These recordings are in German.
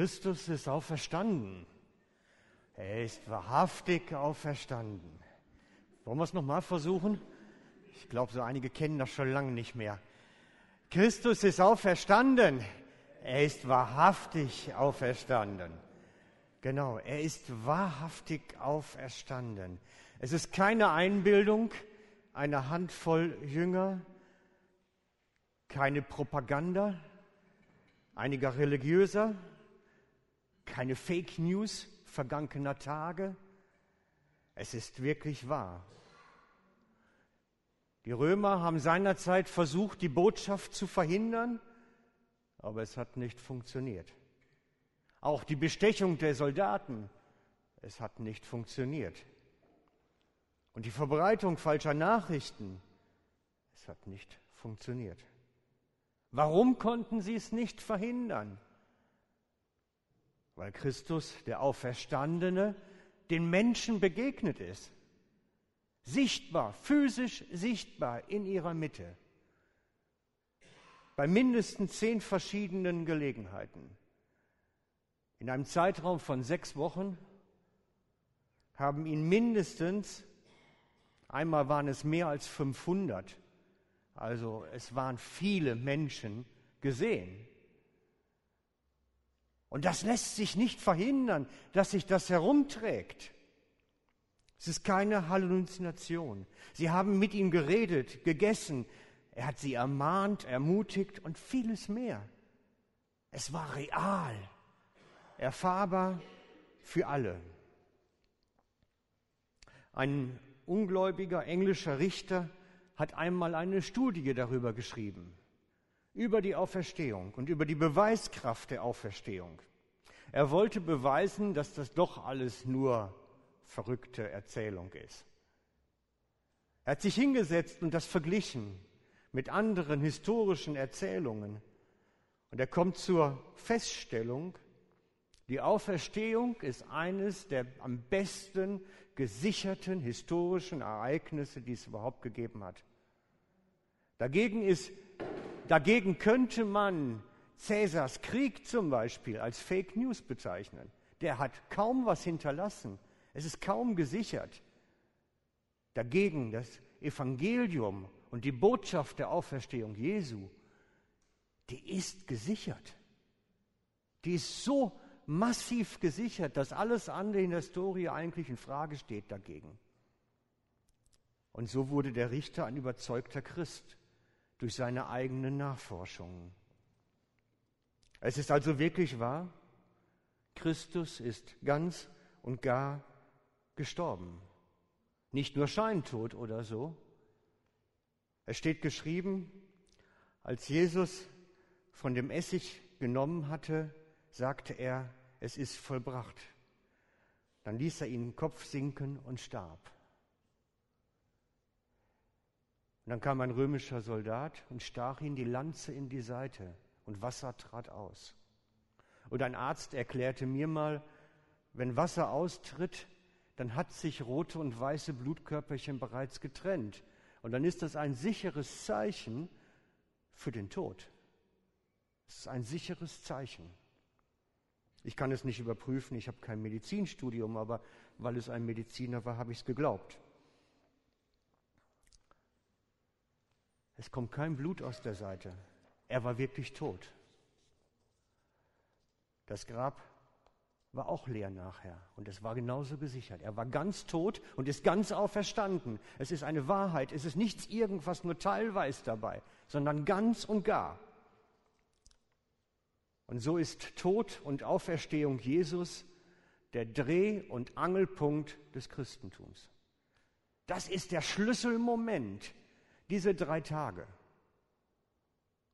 Christus ist auferstanden. Er ist wahrhaftig auferstanden. Wollen wir es nochmal versuchen? Ich glaube, so einige kennen das schon lange nicht mehr. Christus ist auferstanden. Er ist wahrhaftig auferstanden. Genau, er ist wahrhaftig auferstanden. Es ist keine Einbildung einer Handvoll Jünger, keine Propaganda einiger Religiöser, keine Fake News vergangener Tage. Es ist wirklich wahr. Die Römer haben seinerzeit versucht, die Botschaft zu verhindern, aber es hat nicht funktioniert. Auch die Bestechung der Soldaten, es hat nicht funktioniert. Und die Verbreitung falscher Nachrichten, es hat nicht funktioniert. Warum konnten sie es nicht verhindern? Weil Christus, der Auferstandene, den Menschen begegnet ist. Sichtbar, physisch sichtbar in ihrer Mitte. Bei mindestens zehn verschiedenen Gelegenheiten. In einem Zeitraum von sechs Wochen haben ihn mindestens, einmal waren es mehr als 500, also es waren viele Menschen gesehen. Und das lässt sich nicht verhindern, dass sich das herumträgt. Es ist keine Halluzination. Sie haben mit ihm geredet, gegessen. Er hat sie ermahnt, ermutigt und vieles mehr. Es war real, erfahrbar für alle. Ein ungläubiger englischer Richter hat einmal eine Studie darüber geschrieben, über die Auferstehung und über die Beweiskraft der Auferstehung. Er wollte beweisen, dass das doch alles nur verrückte Erzählung ist. Er hat sich hingesetzt und das verglichen mit anderen historischen Erzählungen. Und er kommt zur Feststellung, die Auferstehung ist eines der am besten gesicherten historischen Ereignisse, die es überhaupt gegeben hat. Dagegen, ist, dagegen könnte man Cäsars Krieg zum Beispiel als Fake News bezeichnen. Der hat kaum was hinterlassen. Es ist kaum gesichert. Dagegen das Evangelium und die Botschaft der Auferstehung Jesu, die ist gesichert. Die ist so massiv gesichert, dass alles andere in der Story eigentlich in Frage steht dagegen. Und so wurde der Richter ein überzeugter Christ durch seine eigenen Nachforschungen. Es ist also wirklich wahr, Christus ist ganz und gar gestorben. Nicht nur Scheintod oder so. Es steht geschrieben, als Jesus von dem Essig genommen hatte, sagte er, es ist vollbracht. Dann ließ er ihn den Kopf sinken und starb. Und dann kam ein römischer Soldat und stach ihn die Lanze in die Seite und Wasser trat aus. Und ein Arzt erklärte mir mal, wenn Wasser austritt, dann hat sich rote und weiße Blutkörperchen bereits getrennt. Und dann ist das ein sicheres Zeichen für den Tod. Es ist ein sicheres Zeichen. Ich kann es nicht überprüfen, ich habe kein Medizinstudium, aber weil es ein Mediziner war, habe ich es geglaubt. Es kommt kein Blut aus der Seite. Er war wirklich tot. Das Grab war auch leer nachher und es war genauso gesichert. Er war ganz tot und ist ganz auferstanden. Es ist eine Wahrheit, es ist nichts irgendwas nur teilweise dabei, sondern ganz und gar. Und so ist Tod und Auferstehung Jesus der Dreh- und Angelpunkt des Christentums. Das ist der Schlüsselmoment diese drei Tage.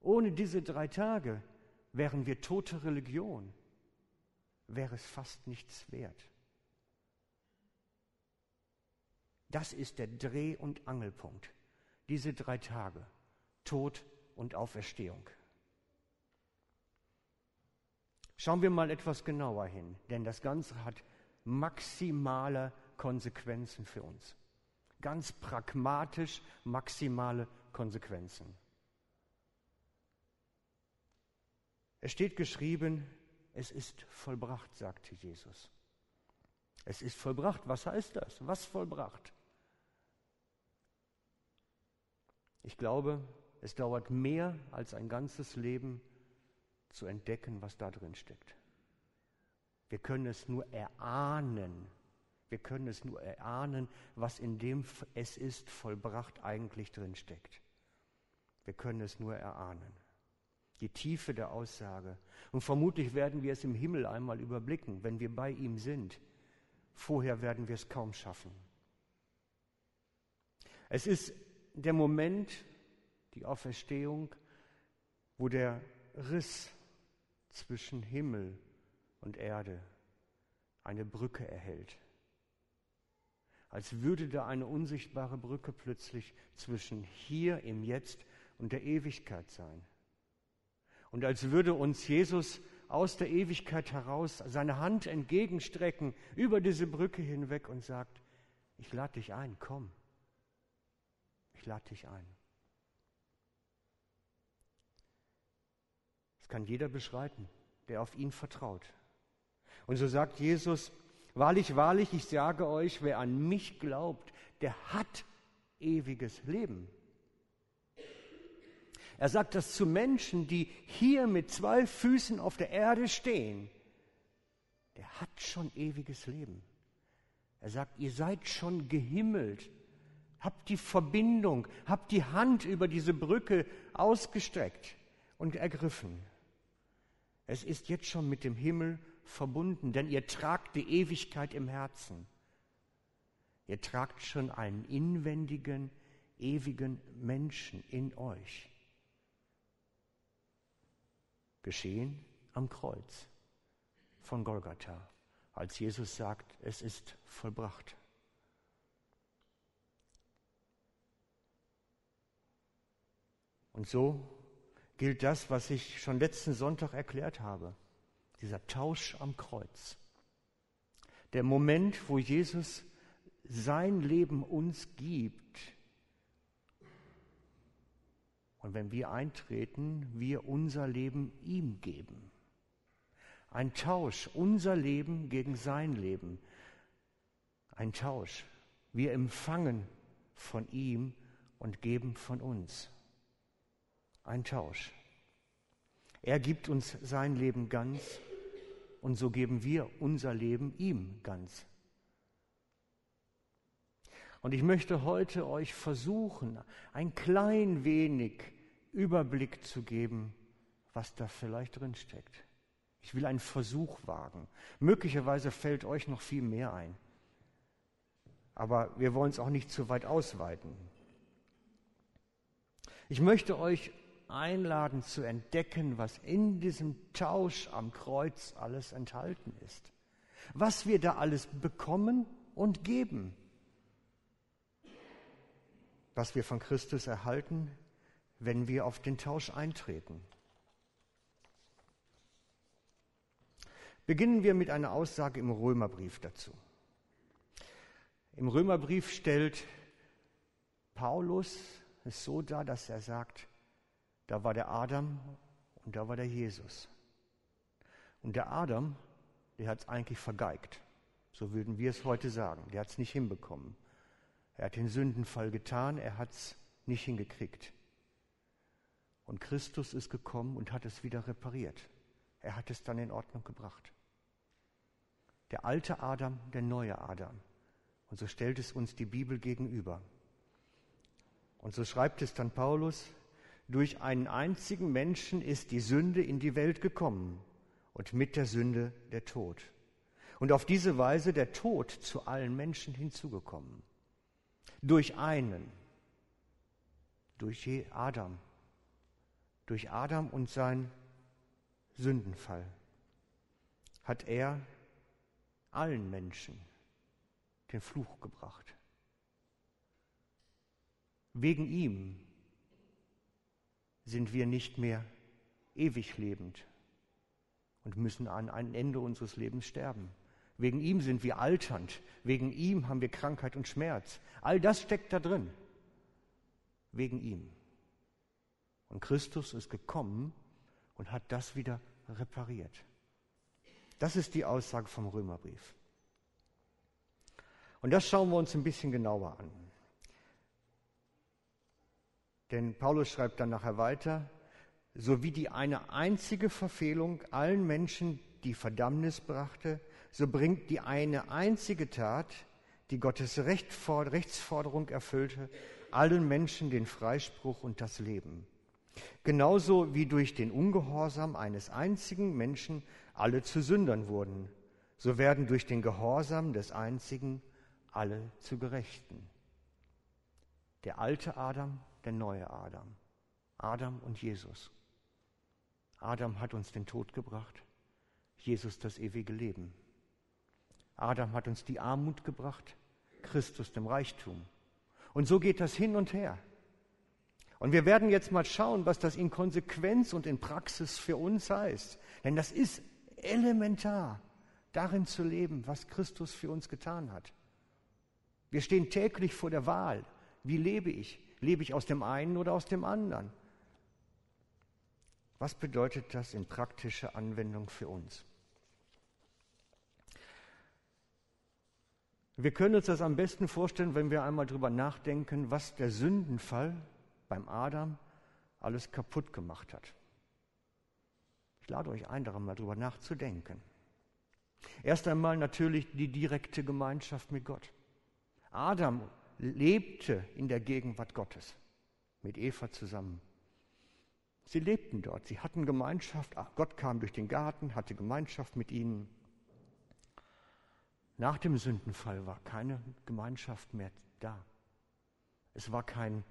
Ohne diese drei Tage wären wir tote Religion, wäre es fast nichts wert. Das ist der Dreh- und Angelpunkt. Diese drei Tage, Tod und Auferstehung. Schauen wir mal etwas genauer hin, denn das Ganze hat maximale Konsequenzen für uns ganz pragmatisch maximale Konsequenzen. Es steht geschrieben, es ist vollbracht, sagte Jesus. Es ist vollbracht. Was heißt das? Was vollbracht? Ich glaube, es dauert mehr als ein ganzes Leben zu entdecken, was da drin steckt. Wir können es nur erahnen. Wir können es nur erahnen, was in dem es ist vollbracht eigentlich drin steckt. Wir können es nur erahnen. Die Tiefe der Aussage. Und vermutlich werden wir es im Himmel einmal überblicken, wenn wir bei ihm sind. Vorher werden wir es kaum schaffen. Es ist der Moment, die Auferstehung, wo der Riss zwischen Himmel und Erde eine Brücke erhält. Als würde da eine unsichtbare Brücke plötzlich zwischen hier im Jetzt und der Ewigkeit sein. Und als würde uns Jesus aus der Ewigkeit heraus seine Hand entgegenstrecken über diese Brücke hinweg und sagt, ich lade dich ein, komm. Ich lade dich ein. Das kann jeder beschreiten, der auf ihn vertraut. Und so sagt Jesus, wahrlich, wahrlich, ich sage euch, wer an mich glaubt, der hat ewiges Leben. Er sagt das zu Menschen, die hier mit zwei Füßen auf der Erde stehen. Der hat schon ewiges Leben. Er sagt, ihr seid schon gehimmelt, habt die Verbindung, habt die Hand über diese Brücke ausgestreckt und ergriffen. Es ist jetzt schon mit dem Himmel verbunden, denn ihr tragt die Ewigkeit im Herzen. Ihr tragt schon einen inwendigen, ewigen Menschen in euch geschehen am Kreuz von Golgatha, als Jesus sagt, es ist vollbracht. Und so gilt das, was ich schon letzten Sonntag erklärt habe, dieser Tausch am Kreuz. Der Moment, wo Jesus sein Leben uns gibt, und wenn wir eintreten, wir unser Leben ihm geben. Ein Tausch, unser Leben gegen sein Leben. Ein Tausch. Wir empfangen von ihm und geben von uns. Ein Tausch. Er gibt uns sein Leben ganz und so geben wir unser Leben ihm ganz. Und ich möchte heute euch versuchen, ein klein wenig Überblick zu geben, was da vielleicht drin steckt. Ich will einen Versuch wagen. Möglicherweise fällt euch noch viel mehr ein. Aber wir wollen es auch nicht zu weit ausweiten. Ich möchte euch einladen zu entdecken, was in diesem Tausch am Kreuz alles enthalten ist. Was wir da alles bekommen und geben. Was wir von Christus erhalten, wenn wir auf den Tausch eintreten. Beginnen wir mit einer Aussage im Römerbrief dazu. Im Römerbrief stellt Paulus es so dar, dass er sagt, da war der Adam und da war der Jesus. Und der Adam, der hat es eigentlich vergeigt. So würden wir es heute sagen. Der hat es nicht hinbekommen. Er hat den Sündenfall getan, er hat es nicht hingekriegt. Und Christus ist gekommen und hat es wieder repariert. Er hat es dann in Ordnung gebracht. Der alte Adam, der neue Adam. Und so stellt es uns die Bibel gegenüber. Und so schreibt es dann Paulus, durch einen einzigen Menschen ist die Sünde in die Welt gekommen und mit der Sünde der Tod. Und auf diese Weise der Tod zu allen Menschen hinzugekommen. Durch einen, durch Adam, durch Adam und sein Sündenfall hat er allen Menschen den Fluch gebracht. Wegen ihm sind wir nicht mehr ewig lebend und müssen an ein Ende unseres Lebens sterben. Wegen ihm sind wir alternd. Wegen ihm haben wir Krankheit und Schmerz. All das steckt da drin. Wegen ihm. Und Christus ist gekommen und hat das wieder repariert. Das ist die Aussage vom Römerbrief. Und das schauen wir uns ein bisschen genauer an. Denn Paulus schreibt dann nachher weiter, so wie die eine einzige Verfehlung allen Menschen die Verdammnis brachte, so bringt die eine einzige Tat, die Gottes Rechtsforderung erfüllte, allen Menschen den Freispruch und das Leben. Genauso wie durch den Ungehorsam eines einzigen Menschen alle zu Sündern wurden, so werden durch den Gehorsam des einzigen alle zu Gerechten. Der alte Adam, der neue Adam. Adam und Jesus. Adam hat uns den Tod gebracht, Jesus das ewige Leben. Adam hat uns die Armut gebracht, Christus dem Reichtum. Und so geht das hin und her. Und wir werden jetzt mal schauen, was das in Konsequenz und in Praxis für uns heißt. Denn das ist elementar, darin zu leben, was Christus für uns getan hat. Wir stehen täglich vor der Wahl. Wie lebe ich? Lebe ich aus dem einen oder aus dem anderen? Was bedeutet das in praktischer Anwendung für uns? Wir können uns das am besten vorstellen, wenn wir einmal darüber nachdenken, was der Sündenfall beim Adam alles kaputt gemacht hat. Ich lade euch ein, daran mal drüber nachzudenken. Erst einmal natürlich die direkte Gemeinschaft mit Gott. Adam lebte in der Gegenwart Gottes mit Eva zusammen. Sie lebten dort, sie hatten Gemeinschaft. Gott kam durch den Garten, hatte Gemeinschaft mit ihnen. Nach dem Sündenfall war keine Gemeinschaft mehr da. Es war kein,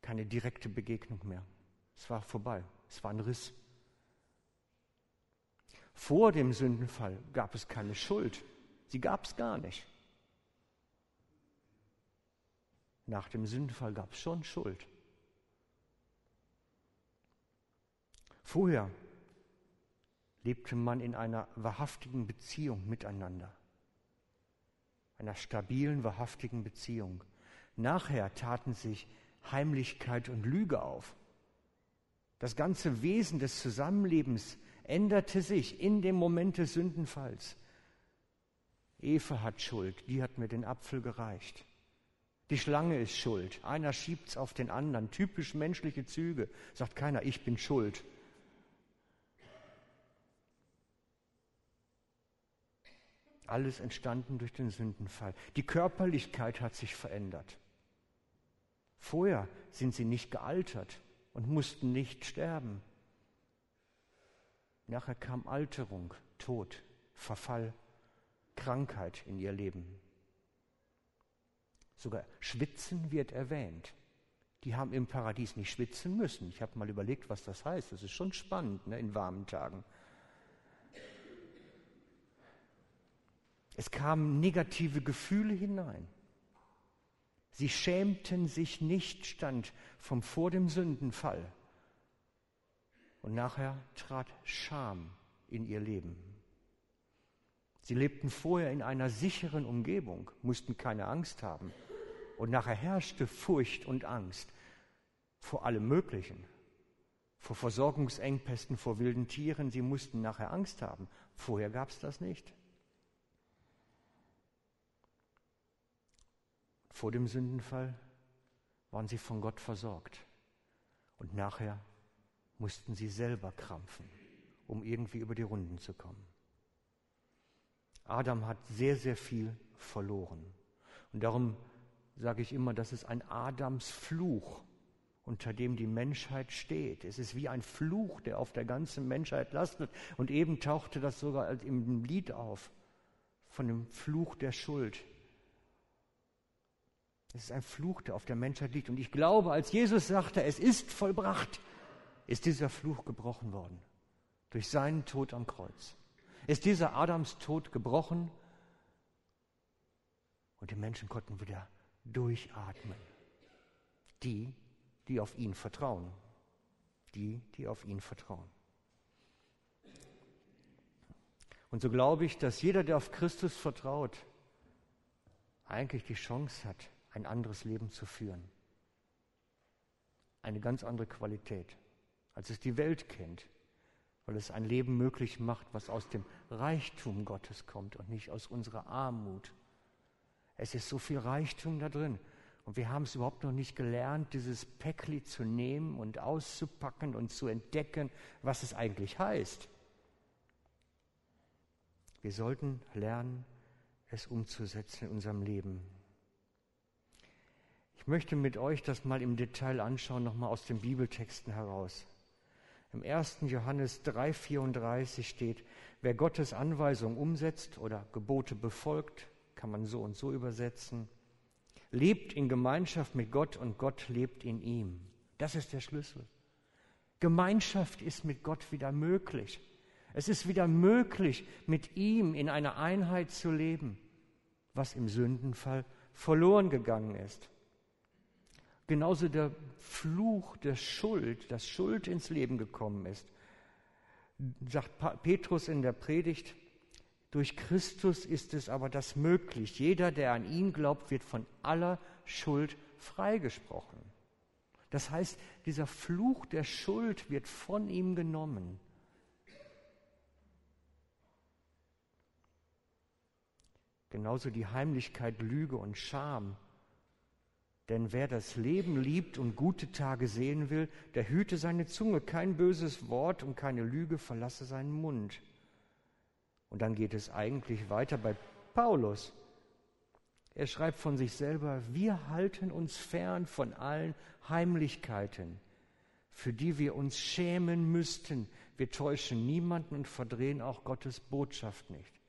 keine direkte Begegnung mehr. Es war vorbei. Es war ein Riss. Vor dem Sündenfall gab es keine Schuld. Sie gab es gar nicht. Nach dem Sündenfall gab es schon Schuld. Vorher lebte man in einer wahrhaftigen Beziehung miteinander einer stabilen, wahrhaftigen Beziehung. Nachher taten sich Heimlichkeit und Lüge auf. Das ganze Wesen des Zusammenlebens änderte sich in dem Moment des Sündenfalls. Eva hat Schuld, die hat mir den Apfel gereicht. Die Schlange ist schuld. Einer schiebt's auf den anderen. Typisch menschliche Züge. Sagt keiner, ich bin schuld. Alles entstanden durch den Sündenfall. Die Körperlichkeit hat sich verändert. Vorher sind sie nicht gealtert und mussten nicht sterben. Nachher kam Alterung, Tod, Verfall, Krankheit in ihr Leben. Sogar Schwitzen wird erwähnt. Die haben im Paradies nicht schwitzen müssen. Ich habe mal überlegt, was das heißt. Das ist schon spannend ne, in warmen Tagen. Es kamen negative Gefühle hinein. Sie schämten sich nicht, stand vom vor dem Sündenfall. Und nachher trat Scham in ihr Leben. Sie lebten vorher in einer sicheren Umgebung, mussten keine Angst haben. Und nachher herrschte Furcht und Angst vor allem Möglichen, vor Versorgungsengpässen, vor wilden Tieren. Sie mussten nachher Angst haben. Vorher gab es das nicht. Vor dem Sündenfall waren sie von Gott versorgt. Und nachher mussten sie selber krampfen, um irgendwie über die Runden zu kommen. Adam hat sehr, sehr viel verloren. Und darum sage ich immer, das ist ein Adams Fluch, unter dem die Menschheit steht. Es ist wie ein Fluch, der auf der ganzen Menschheit lastet. Und eben tauchte das sogar im Lied auf, von dem Fluch der Schuld, es ist ein Fluch, der auf der Menschheit liegt. Und ich glaube, als Jesus sagte, es ist vollbracht, ist dieser Fluch gebrochen worden. Durch seinen Tod am Kreuz. Ist dieser Adams Tod gebrochen und die Menschen konnten wieder durchatmen. Die, die auf ihn vertrauen. Die, die auf ihn vertrauen. Und so glaube ich, dass jeder, der auf Christus vertraut, eigentlich die Chance hat, ein anderes Leben zu führen. Eine ganz andere Qualität, als es die Welt kennt, weil es ein Leben möglich macht, was aus dem Reichtum Gottes kommt und nicht aus unserer Armut. Es ist so viel Reichtum da drin. Und wir haben es überhaupt noch nicht gelernt, dieses Päckli zu nehmen und auszupacken und zu entdecken, was es eigentlich heißt. Wir sollten lernen, es umzusetzen in unserem Leben. Ich möchte mit euch das mal im Detail anschauen, nochmal aus den Bibeltexten heraus. Im 1. Johannes 3,34 steht, wer Gottes Anweisung umsetzt oder Gebote befolgt, kann man so und so übersetzen, lebt in Gemeinschaft mit Gott und Gott lebt in ihm. Das ist der Schlüssel. Gemeinschaft ist mit Gott wieder möglich. Es ist wieder möglich, mit ihm in einer Einheit zu leben, was im Sündenfall verloren gegangen ist. Genauso der Fluch der Schuld, dass Schuld ins Leben gekommen ist, sagt Petrus in der Predigt, durch Christus ist es aber das möglich. Jeder, der an ihn glaubt, wird von aller Schuld freigesprochen. Das heißt, dieser Fluch der Schuld wird von ihm genommen. Genauso die Heimlichkeit, Lüge und Scham. Denn wer das Leben liebt und gute Tage sehen will, der hüte seine Zunge, kein böses Wort und keine Lüge verlasse seinen Mund. Und dann geht es eigentlich weiter bei Paulus. Er schreibt von sich selber, wir halten uns fern von allen Heimlichkeiten, für die wir uns schämen müssten. Wir täuschen niemanden und verdrehen auch Gottes Botschaft nicht.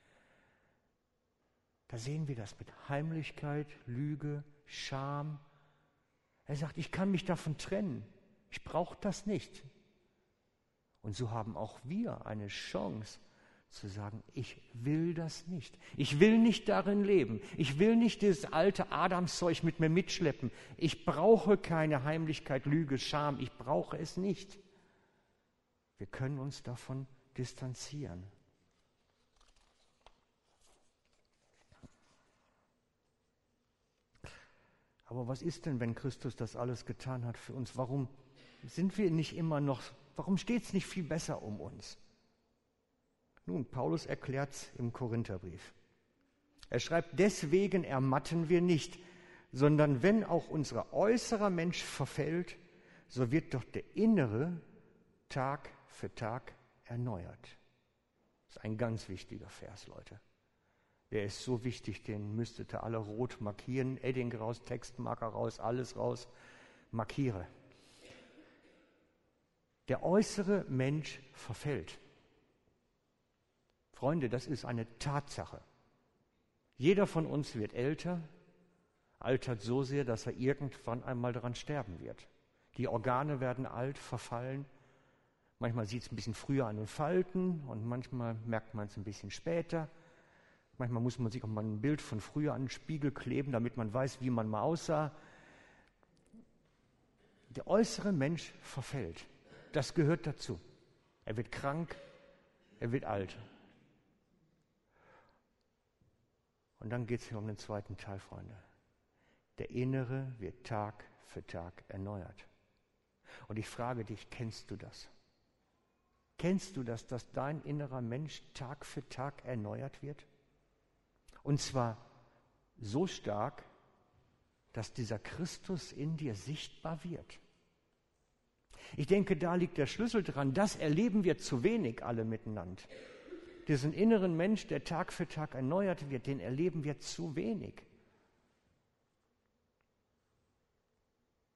Da sehen wir das mit Heimlichkeit, Lüge, Scham. Er sagt, ich kann mich davon trennen. Ich brauche das nicht. Und so haben auch wir eine Chance, zu sagen, ich will das nicht. Ich will nicht darin leben. Ich will nicht dieses alte Adamszeug mit mir mitschleppen. Ich brauche keine Heimlichkeit, Lüge, Scham. Ich brauche es nicht. Wir können uns davon distanzieren. Aber was ist denn, wenn Christus das alles getan hat für uns? Warum sind wir nicht immer noch, warum steht es nicht viel besser um uns? Nun, Paulus erklärt es im Korintherbrief. Er schreibt, deswegen ermatten wir nicht, sondern wenn auch unser äußerer Mensch verfällt, so wird doch der innere Tag für Tag erneuert. Das ist ein ganz wichtiger Vers, Leute. Der ist so wichtig, den müsstet ihr alle rot markieren, Edding raus, Textmarker raus, alles raus, markiere. Der äußere Mensch verfällt. Freunde, das ist eine Tatsache. Jeder von uns wird älter, altert so sehr, dass er irgendwann einmal daran sterben wird. Die Organe werden alt, verfallen. Manchmal sieht es ein bisschen früher an den Falten und manchmal merkt man es ein bisschen später. Manchmal muss man sich auch mal ein Bild von früher an den Spiegel kleben, damit man weiß, wie man mal aussah. Der äußere Mensch verfällt. Das gehört dazu. Er wird krank, er wird alt. Und dann geht es hier um den zweiten Teil, Freunde. Der Innere wird Tag für Tag erneuert. Und ich frage dich, kennst du das? Kennst du das, dass dein innerer Mensch Tag für Tag erneuert wird? Und zwar so stark, dass dieser Christus in dir sichtbar wird. Ich denke, da liegt der Schlüssel dran. Das erleben wir zu wenig alle miteinander diesen inneren Mensch, der Tag für Tag erneuert wird, den erleben wir zu wenig.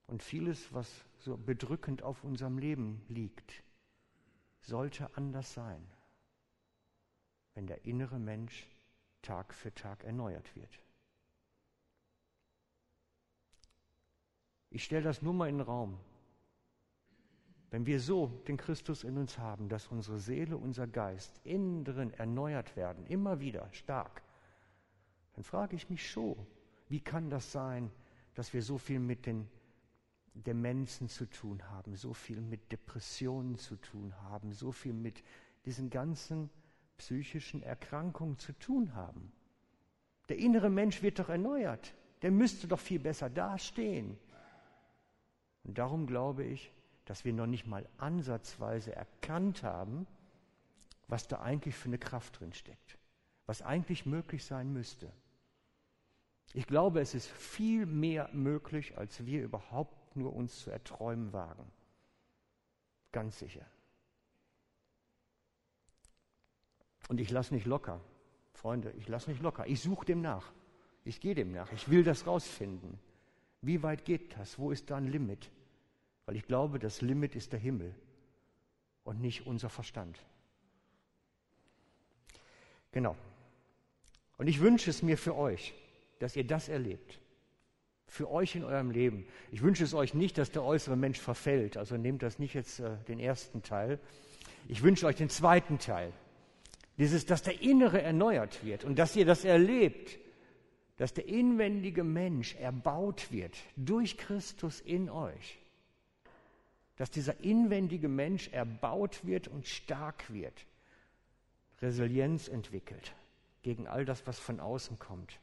Und vieles, was so bedrückend auf unserem Leben liegt, sollte anders sein, wenn der innere Mensch Tag für Tag erneuert wird. Ich stelle das nur mal in den Raum. Wenn wir so den Christus in uns haben, dass unsere Seele, unser Geist innen drin erneuert werden, immer wieder stark, dann frage ich mich schon, wie kann das sein, dass wir so viel mit den Demenzen zu tun haben, so viel mit Depressionen zu tun haben, so viel mit diesen ganzen psychischen Erkrankungen zu tun haben. Der innere Mensch wird doch erneuert. Der müsste doch viel besser dastehen. Und darum glaube ich, dass wir noch nicht mal ansatzweise erkannt haben, was da eigentlich für eine Kraft drin steckt, was eigentlich möglich sein müsste. Ich glaube, es ist viel mehr möglich, als wir überhaupt nur uns zu erträumen wagen. Ganz sicher. Und ich lasse nicht locker. Freunde, ich lasse nicht locker. Ich suche dem nach. Ich gehe dem nach. Ich will das rausfinden. Wie weit geht das? Wo ist da ein Limit? Weil ich glaube, das Limit ist der Himmel und nicht unser Verstand. Genau. Und ich wünsche es mir für euch, dass ihr das erlebt. Für euch in eurem Leben. Ich wünsche es euch nicht, dass der äußere Mensch verfällt. Also nehmt das nicht jetzt äh, den ersten Teil. Ich wünsche euch den zweiten Teil. Dieses, dass der Innere erneuert wird und dass ihr das erlebt, dass der inwendige Mensch erbaut wird durch Christus in euch. Dass dieser inwendige Mensch erbaut wird und stark wird. Resilienz entwickelt gegen all das, was von außen kommt.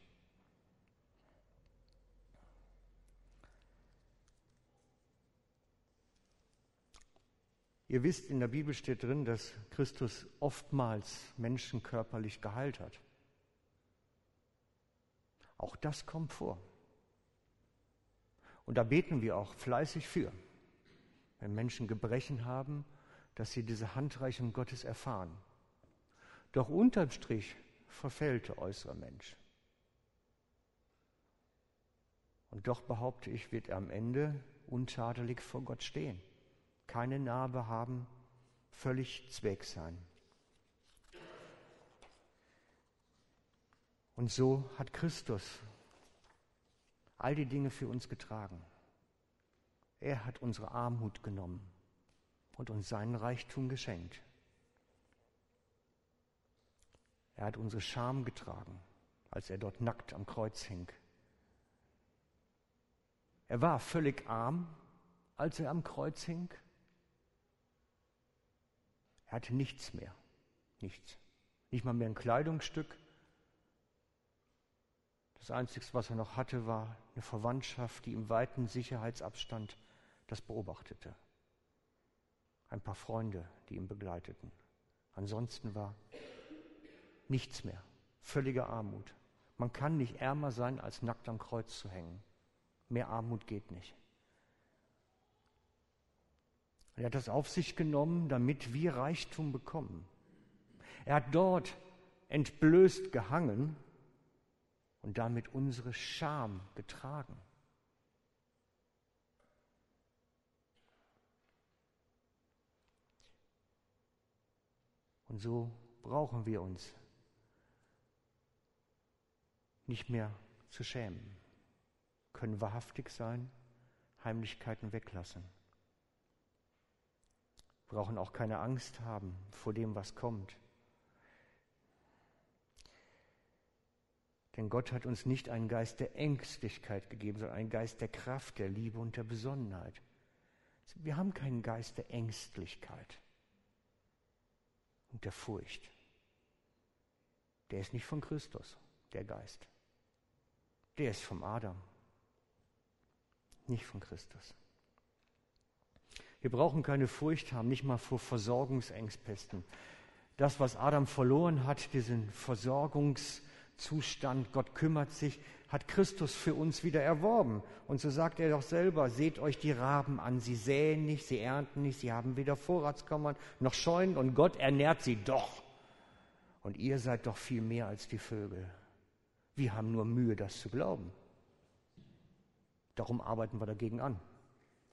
Ihr wisst, in der Bibel steht drin, dass Christus oftmals Menschen körperlich geheilt hat. Auch das kommt vor. Und da beten wir auch fleißig für, wenn Menschen Gebrechen haben, dass sie diese Handreichung Gottes erfahren. Doch unterm Strich verfällt der äußere Mensch. Und doch behaupte ich, wird er am Ende untadelig vor Gott stehen keine Narbe haben, völlig zweck sein. Und so hat Christus all die Dinge für uns getragen. Er hat unsere Armut genommen und uns seinen Reichtum geschenkt. Er hat unsere Scham getragen, als er dort nackt am Kreuz hing. Er war völlig arm, als er am Kreuz hing. Er hatte nichts mehr. Nichts. Nicht mal mehr ein Kleidungsstück. Das Einzige, was er noch hatte, war eine Verwandtschaft, die im weiten Sicherheitsabstand das beobachtete. Ein paar Freunde, die ihn begleiteten. Ansonsten war nichts mehr. Völlige Armut. Man kann nicht ärmer sein, als nackt am Kreuz zu hängen. Mehr Armut geht nicht. Er hat das auf sich genommen, damit wir Reichtum bekommen. Er hat dort entblößt gehangen und damit unsere Scham getragen. Und so brauchen wir uns nicht mehr zu schämen, können wahrhaftig sein, Heimlichkeiten weglassen brauchen auch keine Angst haben vor dem, was kommt. Denn Gott hat uns nicht einen Geist der Ängstlichkeit gegeben, sondern einen Geist der Kraft, der Liebe und der Besonnenheit. Wir haben keinen Geist der Ängstlichkeit und der Furcht. Der ist nicht von Christus, der Geist. Der ist vom Adam, nicht von Christus. Wir brauchen keine Furcht haben, nicht mal vor Versorgungsengpässen. Das, was Adam verloren hat, diesen Versorgungszustand, Gott kümmert sich, hat Christus für uns wieder erworben. Und so sagt er doch selber, seht euch die Raben an, sie säen nicht, sie ernten nicht, sie haben weder Vorratskammern noch Scheunen und Gott ernährt sie doch. Und ihr seid doch viel mehr als die Vögel. Wir haben nur Mühe, das zu glauben. Darum arbeiten wir dagegen an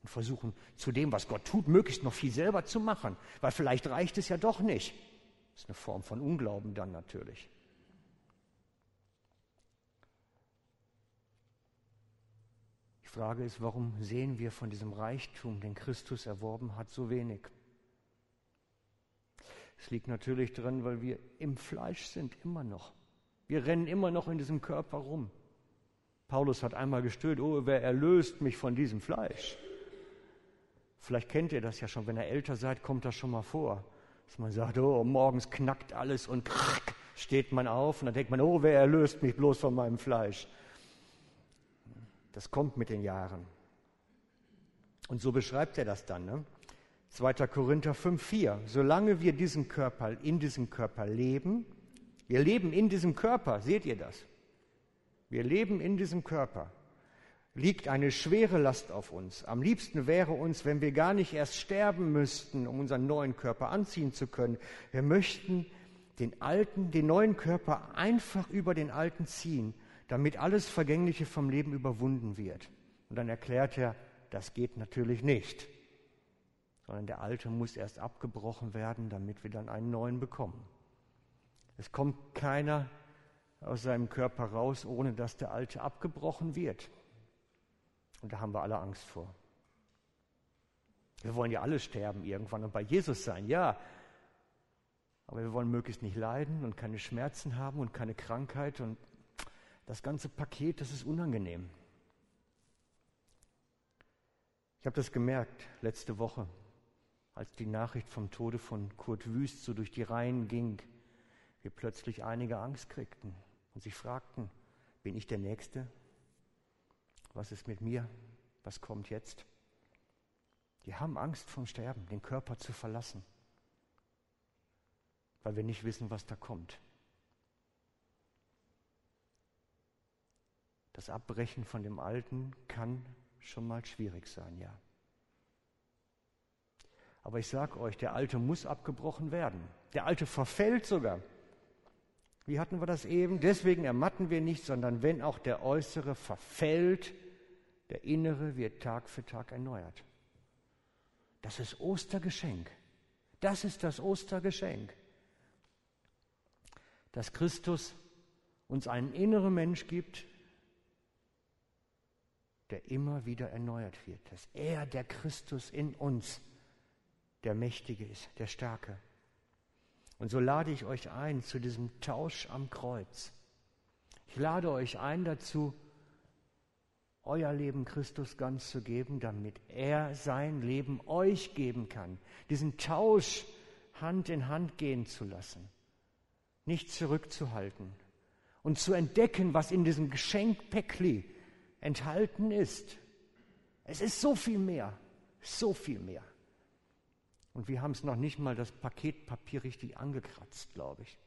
und versuchen zu dem, was Gott tut, möglichst noch viel selber zu machen, weil vielleicht reicht es ja doch nicht. Das ist eine Form von Unglauben dann natürlich. Frage ist, warum sehen wir von diesem Reichtum, den Christus erworben hat, so wenig? Es liegt natürlich dran, weil wir im Fleisch sind, immer noch. Wir rennen immer noch in diesem Körper rum. Paulus hat einmal gestöhnt, oh, wer erlöst mich von diesem Fleisch? Vielleicht kennt ihr das ja schon, wenn ihr älter seid, kommt das schon mal vor. Dass man sagt, oh, morgens knackt alles und steht man auf und dann denkt man, oh, wer erlöst mich bloß von meinem Fleisch? Das kommt mit den Jahren. Und so beschreibt er das dann. Ne? 2. Korinther 5,4. Solange wir diesen Körper, in diesem Körper leben, wir leben in diesem Körper, seht ihr das? Wir leben in diesem Körper. Liegt eine schwere Last auf uns. Am liebsten wäre uns, wenn wir gar nicht erst sterben müssten, um unseren neuen Körper anziehen zu können. Wir möchten den alten, den neuen Körper einfach über den alten ziehen, damit alles Vergängliche vom Leben überwunden wird. Und dann erklärt er, das geht natürlich nicht, sondern der alte muss erst abgebrochen werden, damit wir dann einen neuen bekommen. Es kommt keiner aus seinem Körper raus, ohne dass der alte abgebrochen wird. Und da haben wir alle Angst vor. Wir wollen ja alle sterben irgendwann und bei Jesus sein, ja. Aber wir wollen möglichst nicht leiden und keine Schmerzen haben und keine Krankheit und das ganze Paket, das ist unangenehm. Ich habe das gemerkt letzte Woche, als die Nachricht vom Tode von Kurt Wüst so durch die Reihen ging, wir plötzlich einige Angst kriegten und sich fragten, bin ich der Nächste? Was ist mit mir? Was kommt jetzt? Die haben Angst vom Sterben, den Körper zu verlassen, weil wir nicht wissen, was da kommt. Das Abbrechen von dem Alten kann schon mal schwierig sein, ja. Aber ich sage euch, der Alte muss abgebrochen werden. Der Alte verfällt sogar. Wie hatten wir das eben? Deswegen ermatten wir nicht, sondern wenn auch der Äußere verfällt, der Innere wird Tag für Tag erneuert. Das ist Ostergeschenk. Das ist das Ostergeschenk. Dass Christus uns einen inneren Mensch gibt, der immer wieder erneuert wird. Dass er, der Christus in uns, der Mächtige ist, der Starke. Und so lade ich euch ein zu diesem Tausch am Kreuz. Ich lade euch ein dazu, euer Leben Christus ganz zu geben, damit er sein Leben euch geben kann. Diesen Tausch Hand in Hand gehen zu lassen, nicht zurückzuhalten und zu entdecken, was in diesem Geschenk Päckli enthalten ist. Es ist so viel mehr, so viel mehr. Und wir haben es noch nicht mal das Paketpapier richtig angekratzt, glaube ich.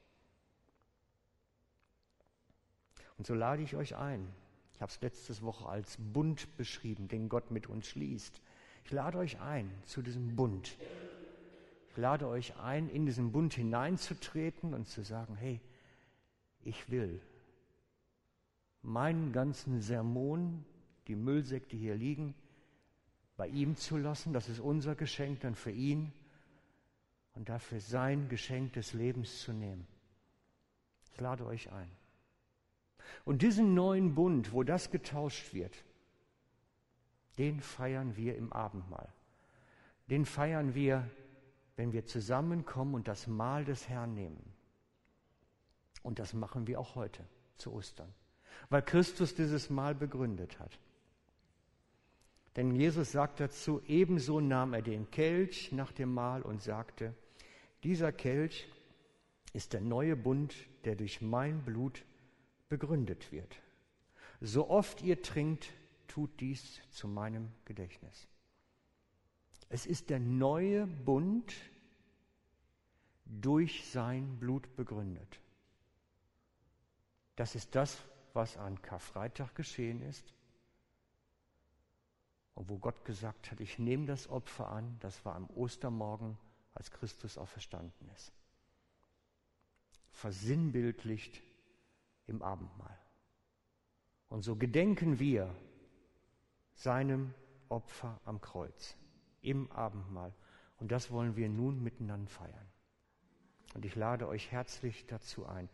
Und so lade ich euch ein. Ich habe es letzte Woche als Bund beschrieben, den Gott mit uns schließt. Ich lade euch ein zu diesem Bund. Ich lade euch ein, in diesen Bund hineinzutreten und zu sagen, hey, ich will meinen ganzen Sermon, die Müllsäcke, hier liegen, bei ihm zu lassen. Das ist unser Geschenk dann für ihn und dafür sein Geschenk des Lebens zu nehmen. Ich lade euch ein. Und diesen neuen Bund, wo das getauscht wird, den feiern wir im Abendmahl. Den feiern wir, wenn wir zusammenkommen und das Mahl des Herrn nehmen. Und das machen wir auch heute zu Ostern, weil Christus dieses Mahl begründet hat. Denn Jesus sagt dazu, ebenso nahm er den Kelch nach dem Mahl und sagte, dieser Kelch ist der neue Bund, der durch mein Blut begründet wird. So oft ihr trinkt, tut dies zu meinem Gedächtnis. Es ist der neue Bund durch sein Blut begründet. Das ist das, was an Karfreitag geschehen ist und wo Gott gesagt hat, ich nehme das Opfer an, das war am Ostermorgen, als Christus auferstanden ist. Versinnbildlicht im Abendmahl. Und so gedenken wir seinem Opfer am Kreuz im Abendmahl. Und das wollen wir nun miteinander feiern. Und ich lade euch herzlich dazu ein.